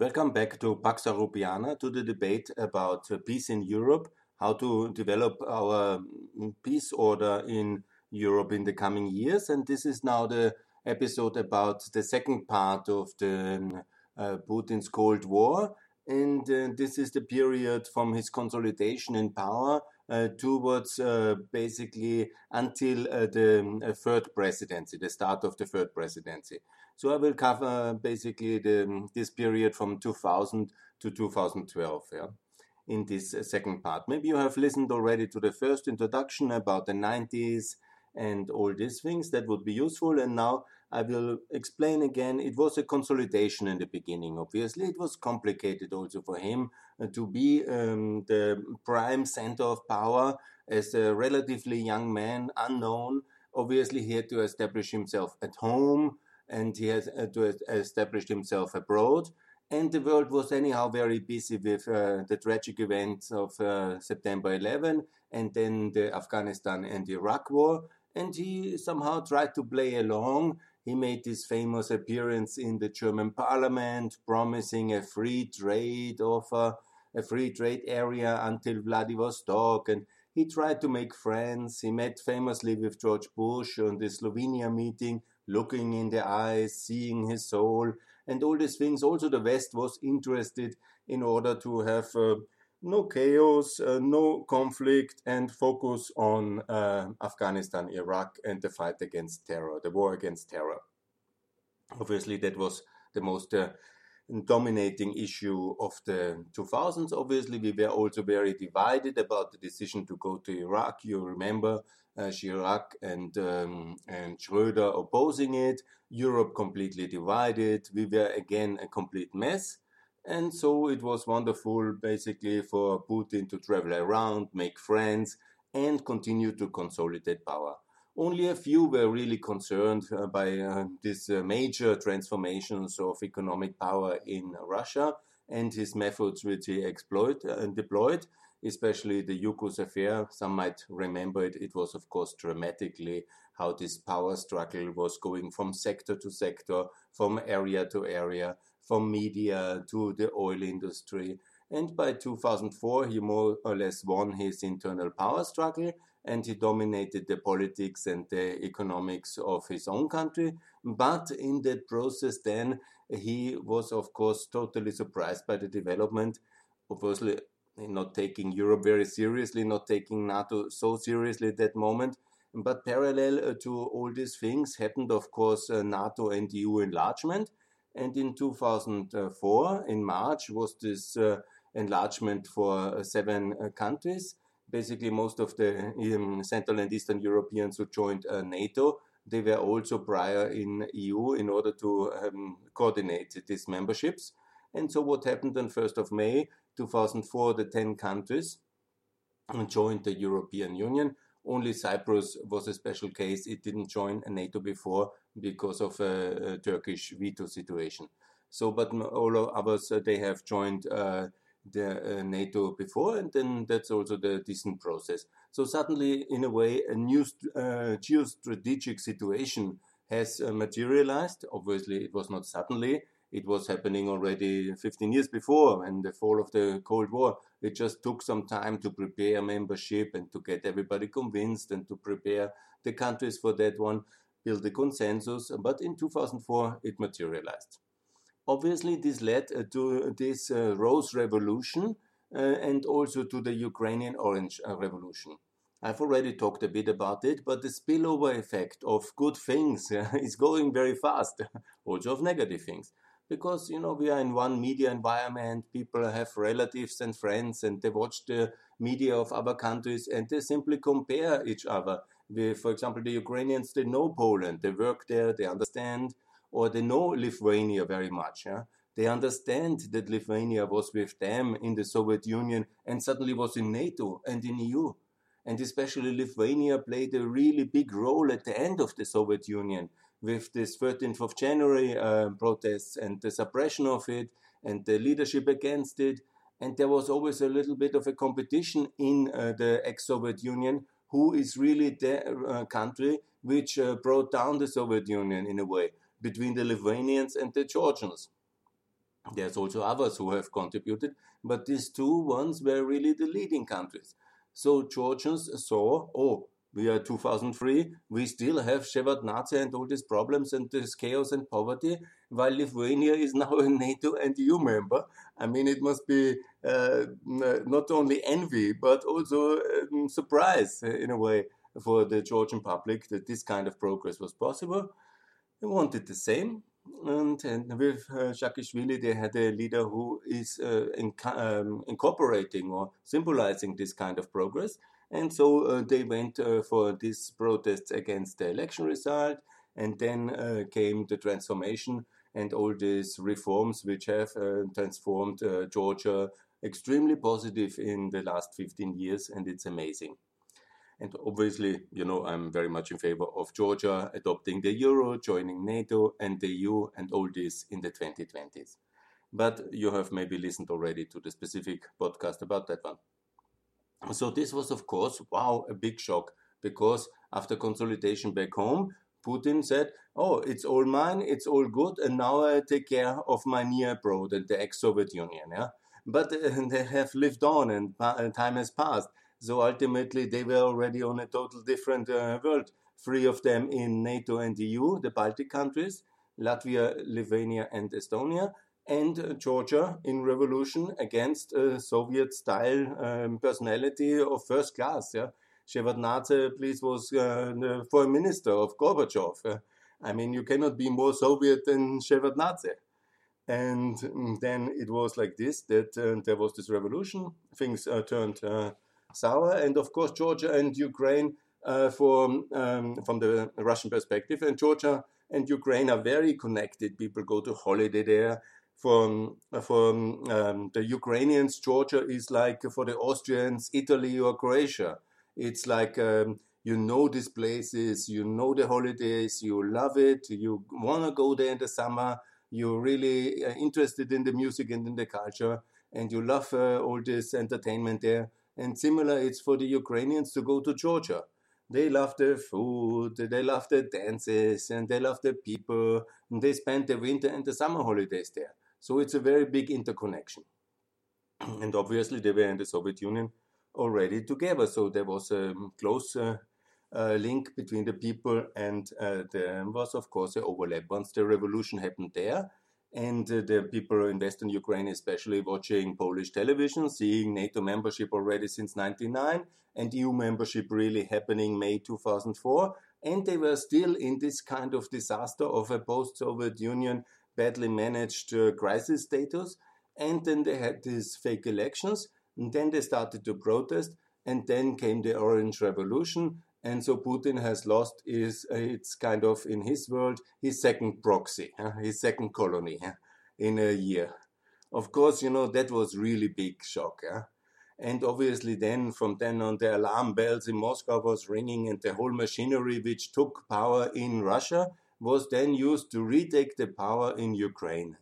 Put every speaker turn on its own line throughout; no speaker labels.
Welcome back to Pax Europiana, to the debate about peace in Europe, how to develop our mm, peace order in Europe in the coming years. And this is now the episode about the second part of the um, uh, Putin's Cold War. And uh, this is the period from his consolidation in power towards uh, basically until uh, the um, third presidency, the start of the third presidency. So I will cover basically the, um, this period from 2000 to 2012. Yeah in this second part. Maybe you have listened already to the first introduction about the 90s and all these things. That would be useful. And now I will explain again. It was a consolidation in the beginning, obviously. It was complicated also for him uh, to be um, the prime center of power as a relatively young man, unknown. Obviously, he had to establish himself at home and he had uh, to establish himself abroad. And the world was anyhow very busy with uh, the tragic events of uh, September 11 and then the Afghanistan and Iraq war. And he somehow tried to play along he made this famous appearance in the German parliament, promising a free trade offer, a free trade area until Vladivostok. And he tried to make friends. He met famously with George Bush on the Slovenia meeting, looking in the eyes, seeing his soul, and all these things. Also, the West was interested in order to have. Uh, no chaos, uh, no conflict, and focus on uh, Afghanistan, Iraq, and the fight against terror, the war against terror. Obviously, that was the most uh, dominating issue of the 2000s. Obviously, we were also very divided about the decision to go to Iraq. You remember uh, Chirac and um, and Schröder opposing it. Europe completely divided. We were again a complete mess. And so it was wonderful basically for Putin to travel around, make friends, and continue to consolidate power. Only a few were really concerned uh, by uh, these uh, major transformations of economic power in Russia and his methods which he exploit and deployed, especially the Yukos affair. Some might remember it. It was, of course, dramatically how this power struggle was going from sector to sector, from area to area, from media to the oil industry. And by 2004, he more or less won his internal power struggle and he dominated the politics and the economics of his own country. But in that process, then he was, of course, totally surprised by the development, obviously not taking Europe very seriously, not taking NATO so seriously at that moment. But parallel uh, to all these things happened, of course, uh, NATO and EU enlargement. And in 2004, in March, was this uh, enlargement for uh, seven uh, countries. Basically, most of the um, Central and Eastern Europeans who joined NATO, they were also prior in EU in order to um, coordinate these memberships. And so, what happened on 1st of May 2004, the 10 countries joined the European Union. Only Cyprus was a special case. It didn't join NATO before because of a, a Turkish veto situation. So, but all others, uh, they have joined uh, the uh, NATO before, and then that's also the decent process. So suddenly, in a way, a new uh, geostrategic situation has uh, materialized. Obviously, it was not suddenly. It was happening already 15 years before, in the fall of the Cold War. It just took some time to prepare membership and to get everybody convinced and to prepare the countries for that one build a consensus, but in 2004 it materialized. Obviously, this led uh, to this uh, Rose Revolution uh, and also to the Ukrainian Orange Revolution. I've already talked a bit about it, but the spillover effect of good things is going very fast, also of negative things. Because, you know, we are in one media environment, people have relatives and friends, and they watch the media of other countries and they simply compare each other for example, the Ukrainians, they know Poland, they work there, they understand, or they know Lithuania very much. Yeah? They understand that Lithuania was with them in the Soviet Union and suddenly was in NATO and in EU. And especially Lithuania played a really big role at the end of the Soviet Union with this 13th of January uh, protests and the suppression of it and the leadership against it. And there was always a little bit of a competition in uh, the ex Soviet Union who is really the uh, country which uh, brought down the Soviet Union in a way between the Lithuanians and the Georgians. There's also others who have contributed, but these two ones were really the leading countries. So Georgians saw, oh, we are 2003, we still have Shevardnadze and all these problems and this chaos and poverty, while Lithuania is now a NATO and EU member. I mean, it must be uh, not only envy, but also um, surprise uh, in a way for the Georgian public that this kind of progress was possible. They wanted the same. And, and with uh, they had a leader who is uh, in, um, incorporating or symbolizing this kind of progress. And so uh, they went uh, for these protests against the election result. And then uh, came the transformation and all these reforms which have transformed Georgia extremely positive in the last 15 years. And it's amazing. And obviously, you know, I'm very much in favor of Georgia adopting the euro, joining NATO and the EU, and all this in the 2020s. But you have maybe listened already to the specific podcast about that one. So, this was, of course, wow, a big shock because after consolidation back home, Putin said, Oh, it's all mine, it's all good, and now I take care of my near abroad and the ex Soviet Union. Yeah? But uh, they have lived on and, and time has passed. So ultimately, they were already on a total different uh, world. Three of them in NATO and EU, the Baltic countries, Latvia, Lithuania, and Estonia, and uh, Georgia in revolution against a Soviet style um, personality of first class. Yeah? Shevardnadze, please, was uh, the foreign minister of Gorbachev. Uh, I mean, you cannot be more Soviet than Shevardnadze. And mm, then it was like this that uh, there was this revolution. Things uh, turned uh, sour, and of course Georgia and Ukraine uh, for, um, from the Russian perspective, and Georgia and Ukraine are very connected. People go to holiday there. For, for um, the Ukrainians, Georgia is like for the Austrians, Italy or Croatia. It's like um, you know these places, you know the holidays, you love it, you want to go there in the summer, you're really uh, interested in the music and in the culture, and you love uh, all this entertainment there. And similar, it's for the Ukrainians to go to Georgia. They love the food, they love the dances, and they love the people. And they spend the winter and the summer holidays there. So it's a very big interconnection. and obviously, they were in the Soviet Union already together. So there was a close uh, uh, link between the people, and uh, there was, of course, an overlap. Once the revolution happened there, and uh, the people in Western Ukraine, especially watching Polish television, seeing NATO membership already since 99 and EU membership really happening May 2004. And they were still in this kind of disaster of a post Soviet Union badly managed uh, crisis status. And then they had these fake elections. And then they started to protest. And then came the Orange Revolution and so Putin has lost his, uh, it's kind of in his world, his second proxy, uh, his second colony in a year. Of course, you know, that was really big shock. And obviously then, from then on, the alarm bells in Moscow was ringing and the whole machinery which took power in Russia was then used to retake the power in Ukraine.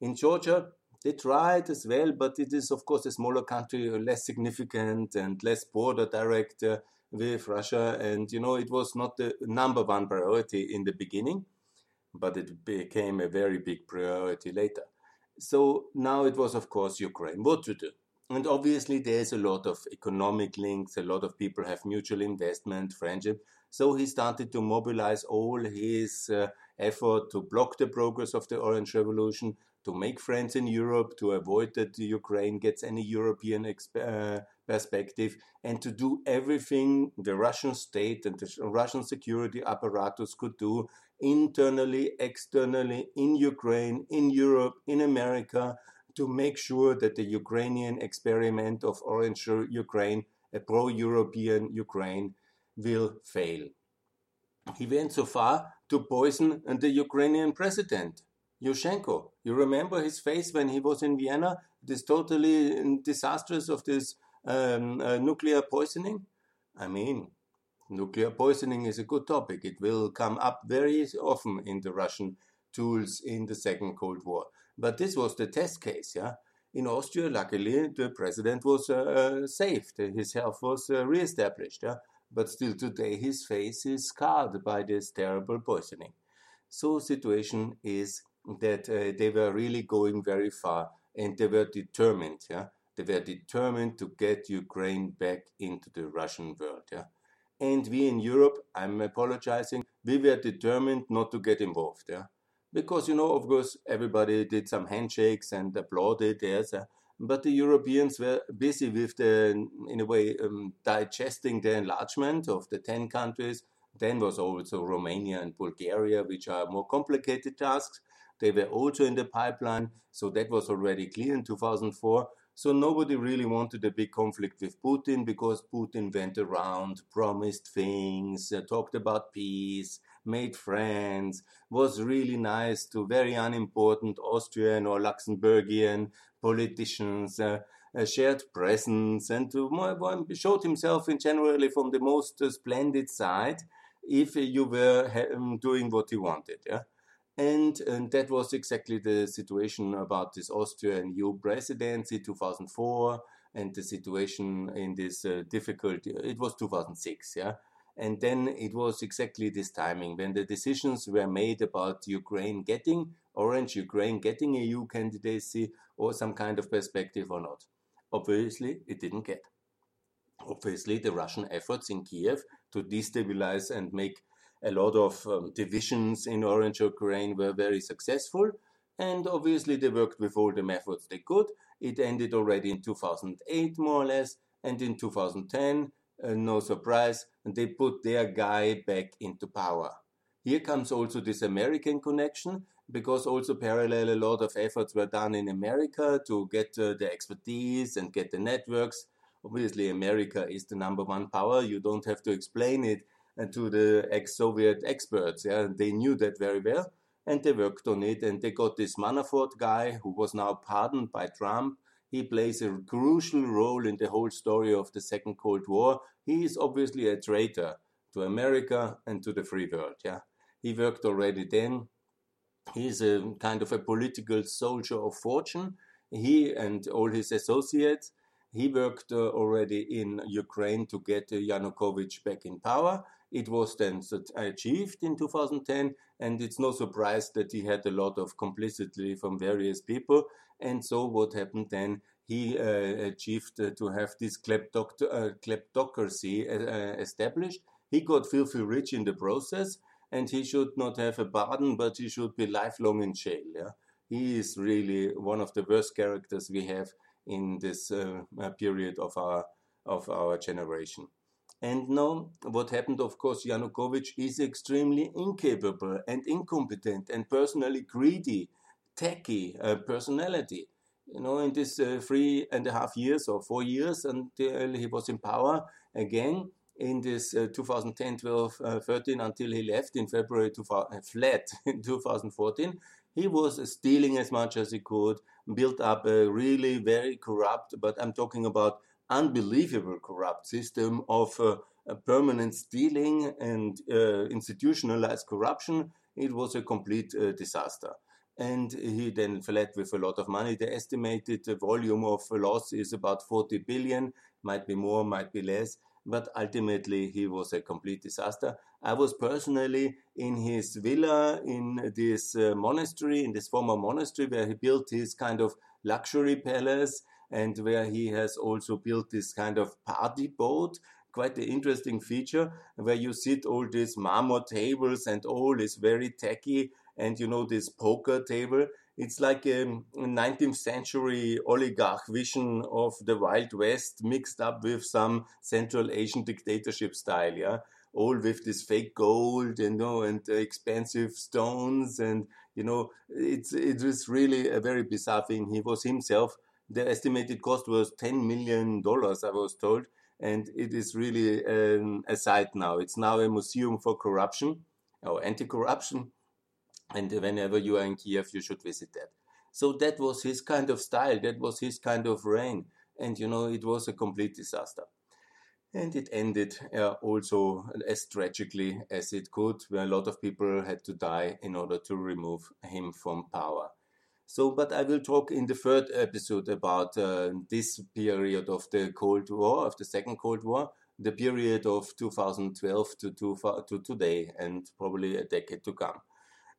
In Georgia, they tried as well, but it is, of course, a smaller country, less significant and less border direct. Uh, with Russia. And, you know, it was not the number one priority in the beginning, but it became a very big priority later. So now it was, of course, Ukraine. What to do? And obviously, there's a lot of economic links, a lot of people have mutual investment, friendship. So he started to mobilize all his uh, effort to block the progress of the Orange Revolution, to make friends in Europe, to avoid that Ukraine gets any European uh, perspective, and to do everything the Russian state and the Russian security apparatus could do internally, externally, in Ukraine, in Europe, in America, to make sure that the Ukrainian experiment of Orange Ukraine, a pro European Ukraine, will fail. He went so far to poison the Ukrainian president. Yushchenko. You remember his face when he was in Vienna? This totally disastrous of this um, uh, nuclear poisoning. I mean, nuclear poisoning is a good topic. It will come up very often in the Russian tools in the Second Cold War. But this was the test case, yeah. In Austria, luckily, the president was uh, uh saved. His health was uh, re-established, yeah. But still today, his face is scarred by this terrible poisoning. So situation is that uh, they were really going very far and they were determined. Yeah, they were determined to get Ukraine back into the Russian world. Yeah, and we in Europe, I'm apologizing, we were determined not to get involved. Yeah, because you know, of course, everybody did some handshakes and applauded. Yes, uh, but the Europeans were busy with the, in a way, um, digesting the enlargement of the ten countries. Then was also Romania and Bulgaria, which are more complicated tasks. They were also in the pipeline, so that was already clear in 2004. So nobody really wanted a big conflict with Putin because Putin went around, promised things, uh, talked about peace, made friends, was really nice to very unimportant Austrian or Luxembourgian politicians, uh, uh, shared presence, and to, showed himself in generally from the most splendid side if you were um, doing what he wanted. Yeah? And, and that was exactly the situation about this Austrian EU presidency 2004 and the situation in this uh, difficult, it was 2006, yeah. And then it was exactly this timing when the decisions were made about Ukraine getting, Orange Ukraine getting a EU candidacy or some kind of perspective or not. Obviously, it didn't get. Obviously, the Russian efforts in Kiev to destabilize and make a lot of um, divisions in Orange Ukraine were very successful. And obviously, they worked with all the methods they could. It ended already in 2008, more or less. And in 2010, uh, no surprise, they put their guy back into power. Here comes also this American connection, because also parallel a lot of efforts were done in America to get uh, the expertise and get the networks. Obviously, America is the number one power. You don't have to explain it and to the ex-Soviet experts. Yeah, they knew that very well, and they worked on it. And they got this Manafort guy who was now pardoned by Trump. He plays a crucial role in the whole story of the Second Cold War. He is obviously a traitor to America and to the free world. Yeah, he worked already then. He's a kind of a political soldier of fortune. He and all his associates. He worked uh, already in Ukraine to get uh, Yanukovych back in power it was then achieved in 2010, and it's no surprise that he had a lot of complicity from various people. And so, what happened then? He uh, achieved uh, to have this uh, kleptocracy uh, established. He got filthy rich in the process, and he should not have a pardon, but he should be lifelong in jail. Yeah? He is really one of the worst characters we have in this uh, period of our of our generation. And now, what happened, of course, Yanukovych is extremely incapable and incompetent and personally greedy, tacky uh, personality. You know, in this uh, three and a half years or four years until he was in power again, in this uh, 2010, 12, uh, 13 until he left in February, 2000, uh, fled in 2014, he was stealing as much as he could, built up a really very corrupt, but I'm talking about unbelievable corrupt system of uh, permanent stealing and uh, institutionalized corruption. It was a complete uh, disaster. And he then fled with a lot of money. The estimated volume of loss is about 40 billion, might be more, might be less but ultimately he was a complete disaster. I was personally in his villa in this uh, monastery, in this former monastery, where he built his kind of luxury palace and where he has also built this kind of party boat. Quite an interesting feature where you sit all these marmor tables and all is very tacky and you know this poker table. It's like a 19th century oligarch vision of the wild west mixed up with some central asian dictatorship style yeah? All with this fake gold you know and expensive stones and you know it's it was really a very bizarre thing. He was himself the estimated cost was $10 million, I was told. And it is really um, a site now. It's now a museum for corruption or anti corruption. And whenever you are in Kiev, you should visit that. So that was his kind of style, that was his kind of reign. And you know, it was a complete disaster. And it ended uh, also as tragically as it could, where a lot of people had to die in order to remove him from power. So, but I will talk in the third episode about uh, this period of the Cold War, of the Second Cold War, the period of 2012 to, to, to today, and probably a decade to come.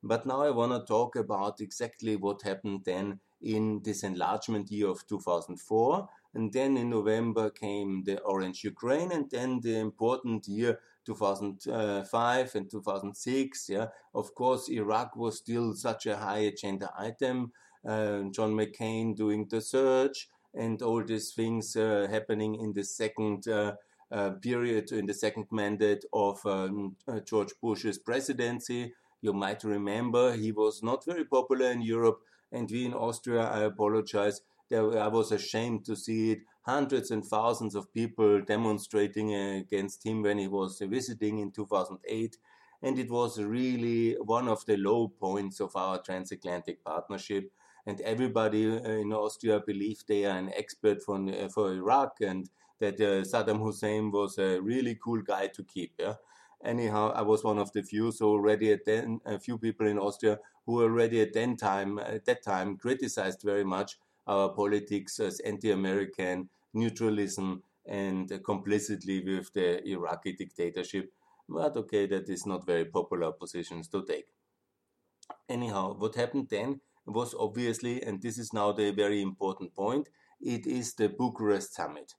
But now I want to talk about exactly what happened then in this enlargement year of 2004. And then in November came the Orange Ukraine, and then the important year 2005 and 2006. Yeah, of course, Iraq was still such a high agenda item. Uh, John McCain doing the search and all these things uh, happening in the second uh, uh period, in the second mandate of um, uh, George Bush's presidency. You might remember he was not very popular in Europe, and we in Austria, I apologize, there, I was ashamed to see it. Hundreds and thousands of people demonstrating against him when he was visiting in 2008. And it was really one of the low points of our transatlantic partnership. And everybody in Austria believed they are an expert for, for Iraq and that uh, Saddam Hussein was a really cool guy to keep. Yeah? anyhow, I was one of the few. So already at then, a few people in Austria who already at time at that time criticized very much our politics as anti-American neutralism and complicity with the Iraqi dictatorship. But okay, that is not very popular positions to take. Anyhow, what happened then was obviously, and this is now the very important point, it is the Bucharest summit.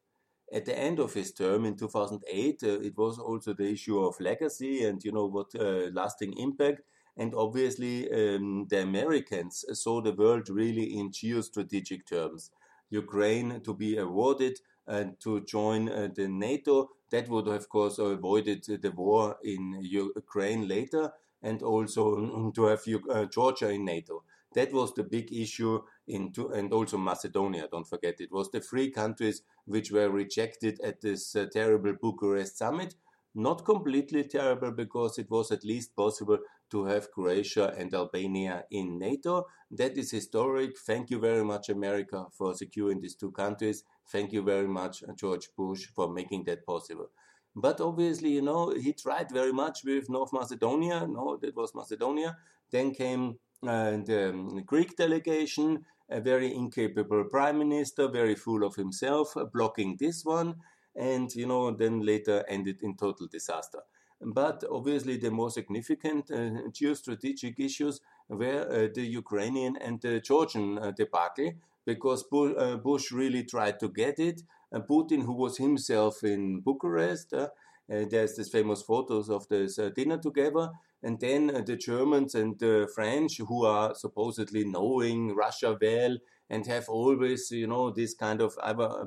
At the end of his term in 2008, uh, it was also the issue of legacy and you know what uh, lasting impact. And obviously, um, the Americans saw the world really in geostrategic terms. Ukraine to be awarded and to join uh, the NATO, that would, of course, avoided the war in Ukraine later, and also to have uh, Georgia in NATO. That was the big issue in and also Macedonia. Don't forget, it was the three countries which were rejected at this uh, terrible Bucharest summit. Not completely terrible because it was at least possible to have Croatia and Albania in NATO. That is historic. Thank you very much, America, for securing these two countries. Thank you very much, George Bush, for making that possible. But obviously, you know, he tried very much with North Macedonia. No, that was Macedonia. Then came uh, the um, Greek delegation, a very incapable prime minister, very full of himself, uh, blocking this one, and you know, then later ended in total disaster. But obviously, the more significant uh, geostrategic issues were uh, the Ukrainian and the Georgian uh, debacle, because uh, Bush really tried to get it. Uh, Putin, who was himself in Bucharest, uh, there's this famous photos of this dinner together and then the Germans and the French, who are supposedly knowing Russia well and have always, you know, this kind of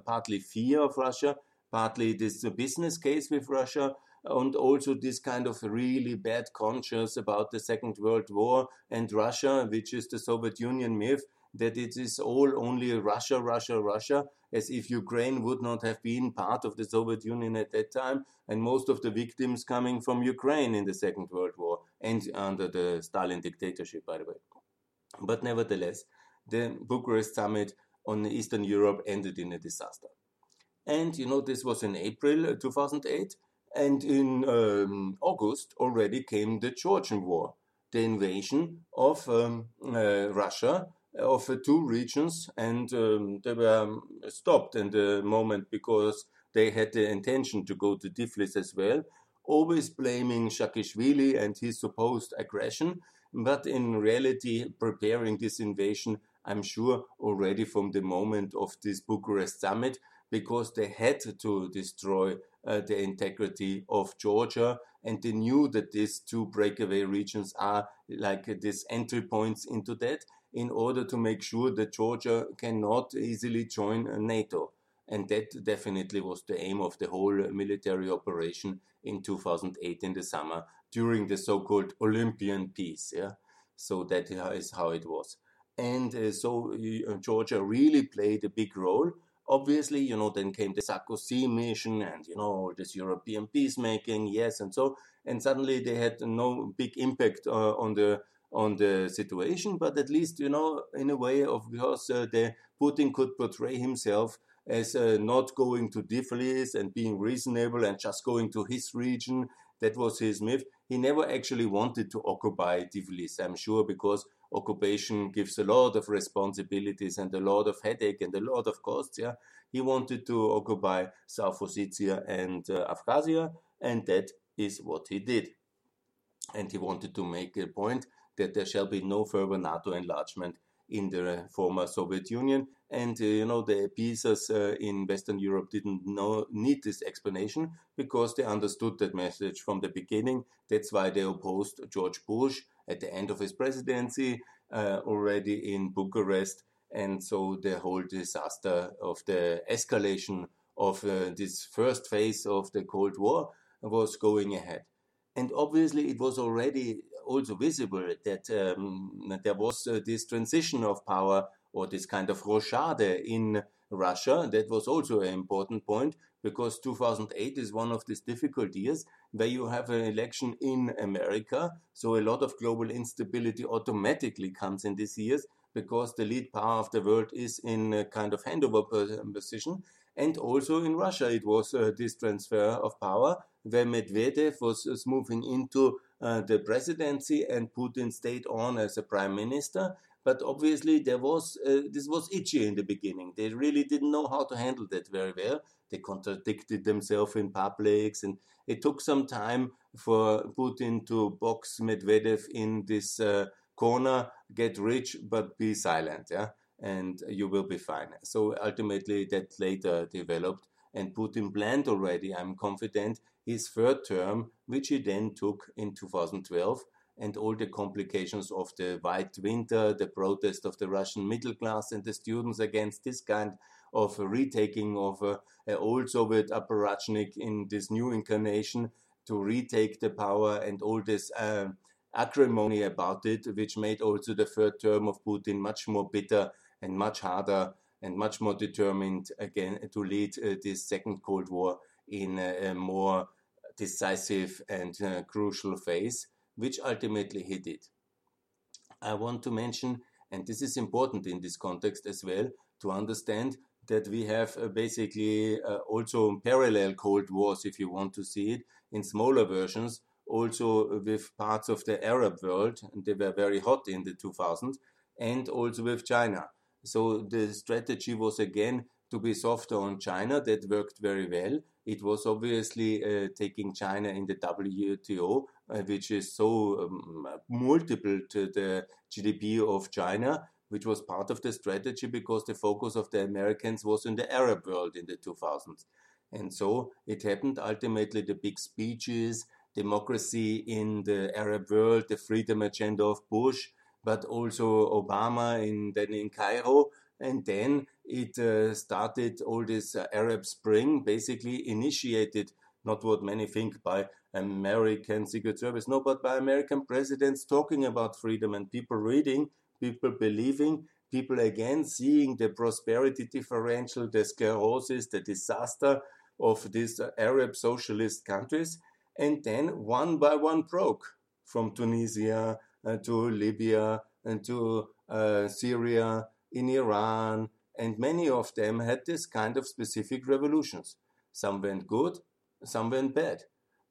partly fear of Russia, partly this business case with Russia, and also this kind of really bad conscience about the Second World War and Russia, which is the Soviet Union myth that it is all only Russia, Russia, Russia, as if Ukraine would not have been part of the Soviet Union at that time, and most of the victims coming from Ukraine in the Second World War and under the Stalin dictatorship, by the way. But nevertheless, the Bucharest summit on Eastern Europe ended in a disaster. And you know, this was in April uh, 2008, and in um, August already came the Georgian War, the invasion of um, uh, Russia of uh, two regions, and um, they were um, stopped in the moment because they had the intention to go to Tiflis as well, always blaming Saakashvili and his supposed aggression, but in reality preparing this invasion, I'm sure, already from the moment of this Bucharest summit, because they had to destroy uh, the integrity of Georgia, and they knew that these two breakaway regions are like uh, these entry points into that in order to make sure that Georgia cannot easily join NATO. And that definitely was the aim of the whole military operation in 2008 in the summer during the so-called Olympian peace. Yeah, so that is how it was. And uh, so uh, Georgia really played a big role. Obviously, you know, then came the Sarkozy mission and, you know, this European peacemaking, yes, and so. And suddenly they had no big impact uh, on the on the situation, but at least you know in a way of because uh, the Putin could portray himself as uh, not going to Tiflis and being reasonable and just going to his region. That was his myth. He never actually wanted to occupy Tiflis, I'm sure, because occupation gives a lot of responsibilities and a lot of headache and a lot of costs. Yeah, he wanted to occupy South Ossetia and uh, Abkhazia, and that is what he did. And he wanted to make a point that there shall be no further NATO enlargement in the former Soviet Union. And uh, you know the appeasers uh, in Western Europe didn't know need this explanation because they understood that message from the beginning. That's why they opposed George Bush at the end of his presidency uh, already in Bucharest. And so the whole disaster of the escalation of uh, this first phase of the Cold War was going ahead. And obviously, it was already also visible that um, there was uh, this transition of power or this kind of rochade in Russia. That was also an important point because 2008 is one of these difficult years where you have an election in America. So a lot of global instability automatically comes in these years because the lead power of the world is in a kind of handover position. And also in Russia, it was uh, this transfer of power where Medvedev was, was moving into uh, the presidency and Putin stayed on as a prime minister. But obviously, there was uh, this was itchy in the beginning. They really didn't know how to handle that very well. They contradicted themselves in publics, and it took some time for Putin to box Medvedev in this uh, corner, get rich but be silent, yeah, and you will be fine. So ultimately, that later developed, and Putin planned already. I'm confident his third term, which he then took in 2012, and all the complications of the White Winter, the protest of the Russian middle class and the students against this kind of retaking of uh, an old Soviet apparatchnik in this new incarnation to retake the power and all this uh, acrimony about it, which made also the third term of Putin much more bitter and much harder and much more determined again to lead uh, this second Cold War in a, more decisive and uh, crucial phase, which ultimately he did. I want to mention, and this is important in this context as well, to understand that we have uh, basically also parallel Cold Wars, if you want to see it, in smaller versions, also with parts of the Arab world, and they were very hot in the 2000s, and also with China. So the strategy was again to be softer on China. That worked very well. It was obviously uh, taking China in the WTO, uh, which is so um, multiple to the GDP of China, which was part of the strategy because the focus of the Americans was in the Arab world in the 2000s. And so it happened ultimately the big speeches, democracy in the Arab world, the freedom agenda of Bush, but also Obama in, then in Cairo. And then it uh, started all this uh, Arab Spring, basically initiated, not what many think by American Secret Service, no, but by American presidents talking about freedom and people reading, people believing, people again seeing the prosperity differential, the sclerosis, the disaster of these uh, Arab socialist countries. And then one by one broke from Tunisia to Libya and to uh, Syria, in Iran, and many of them had this kind of specific revolutions. Some went good, some went bad.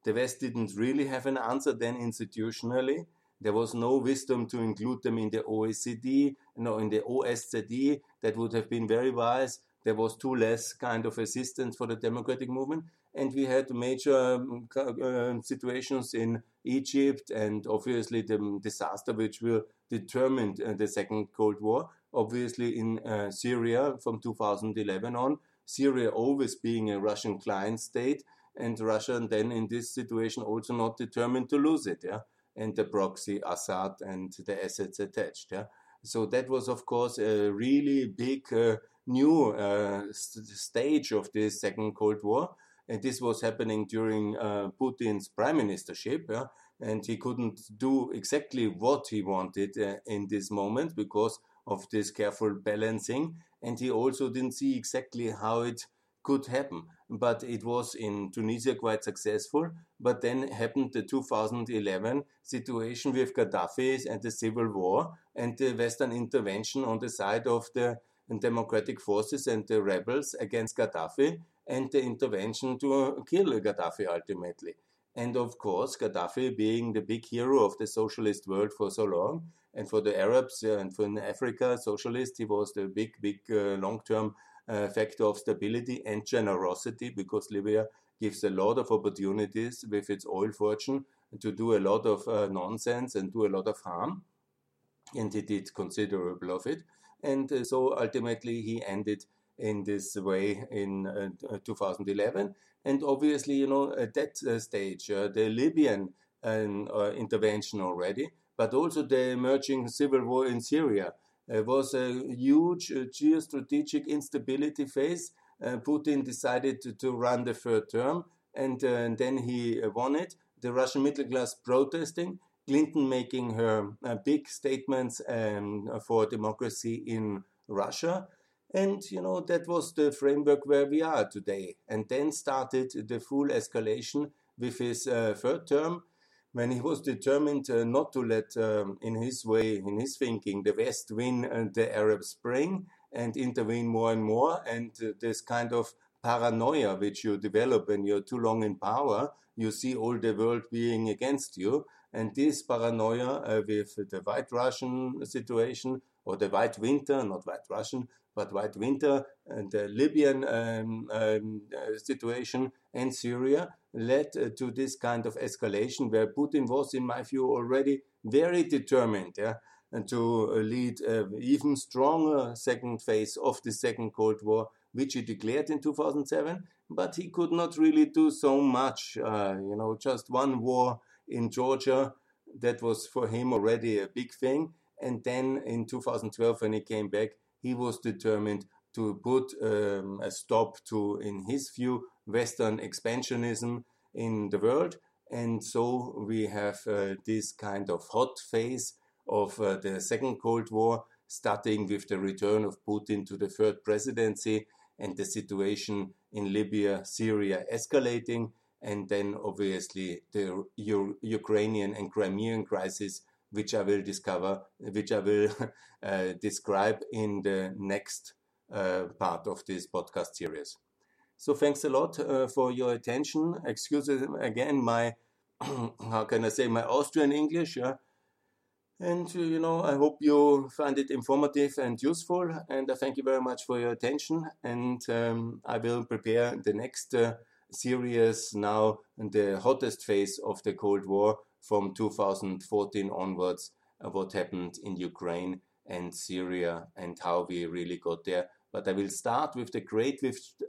The West didn't really have an answer then institutionally. There was no wisdom to include them in the OECD, no, in the OSCE. That would have been very wise. There was too less kind of assistance for the democratic movement. And we had major um, uh, situations in Egypt and obviously the disaster which will determine uh, the Second Cold War, obviously in uh, Syria from 2011 on. Syria always being a Russian client state, and Russia then in this situation also not determined to lose it, yeah, and the proxy Assad and the assets attached, yeah. So that was of course a really big uh, new uh, st stage of this Second Cold War, and this was happening during uh, Putin's prime ministership, yeah, and he couldn't do exactly what he wanted uh, in this moment because of this careful balancing. And he also didn't see exactly how it could happen. But it was in Tunisia quite successful. But then happened the 2011 situation with Gaddafi and the civil war and the Western intervention on the side of the democratic forces and the rebels against Gaddafi and the intervention to kill Gaddafi ultimately. And of course, Gaddafi being the big hero of the socialist world for so long, and for the Arabs uh, and for Africa, socialist, he was the big, big uh, long-term uh, factor of stability and generosity because Libya gives a lot of opportunities with its oil fortune to do a lot of uh, nonsense and do a lot of harm. and he did considerable of it. And uh, so ultimately he ended in this way in uh, 2011. And obviously, you know, at that uh, stage, uh, the Libyan um, intervention already, but also the emerging civil war in Syria was a huge geostrategic instability phase. Putin decided to, to, run the third term, and, and then he won it. The Russian middle class protesting, Clinton making her uh, big statements um, for democracy in Russia. And, you know, that was the framework where we are today. And then started the full escalation with his uh, third term, when he was determined uh, not to let, um, in his way, in his thinking, the West win uh, the Arab Spring and intervene more and more. And uh, this kind of paranoia which you develop when you're too long in power, you see all the world being against you. And this paranoia uh, with the White Russian situation, or the White Winter, not White Russian, but White Winter, and the Libyan um, um, uh, situation, and Syria led uh, to this kind of escalation where Putin was, in my view, already very determined yeah, to uh, lead an even stronger second phase of the Second Cold War, which he declared in 2007. But he could not really do so much. Uh, you know, just one war in Georgia. That was for him already a big thing. And then in 2012, when he came back, he was determined to put um, a stop to, in his view, Western expansionism in the world. And so we have uh, this kind of hot phase of uh, the Second Cold War, starting with the return of Putin to the third presidency and the situation in Libya, Syria escalating and then obviously the U- Ukrainian and Crimean crisis, which I will discover, which I will uh, describe in the next uh, part of this podcast series. So thanks a lot uh, for your attention. Excuse again my how can I say my Austrian English, yeah. And uh, you know, I hope you find it informative and useful. And I thank you very much for your attention. And um, I will prepare the next uh, series now the hottest phase of the Cold War from 2014 onwards, uh, what happened in Ukraine and Syria and how we really got there. But I will start with the great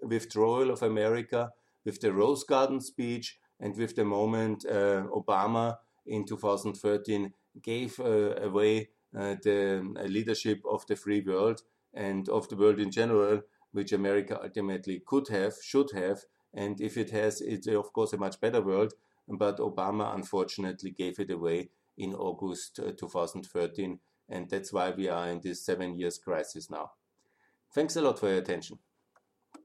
withdrawal of America, with the Rose Garden speech, and with the moment uh, Obama in 2013 gave uh, away uh, the uh, leadership of the free world and of the world in general, which America ultimately could have, should have, and if it has, it's of course a much better world. But Obama unfortunately gave it away in August uh, 2013. And that's why we are in this seven years crisis now. Thanks a lot for your attention.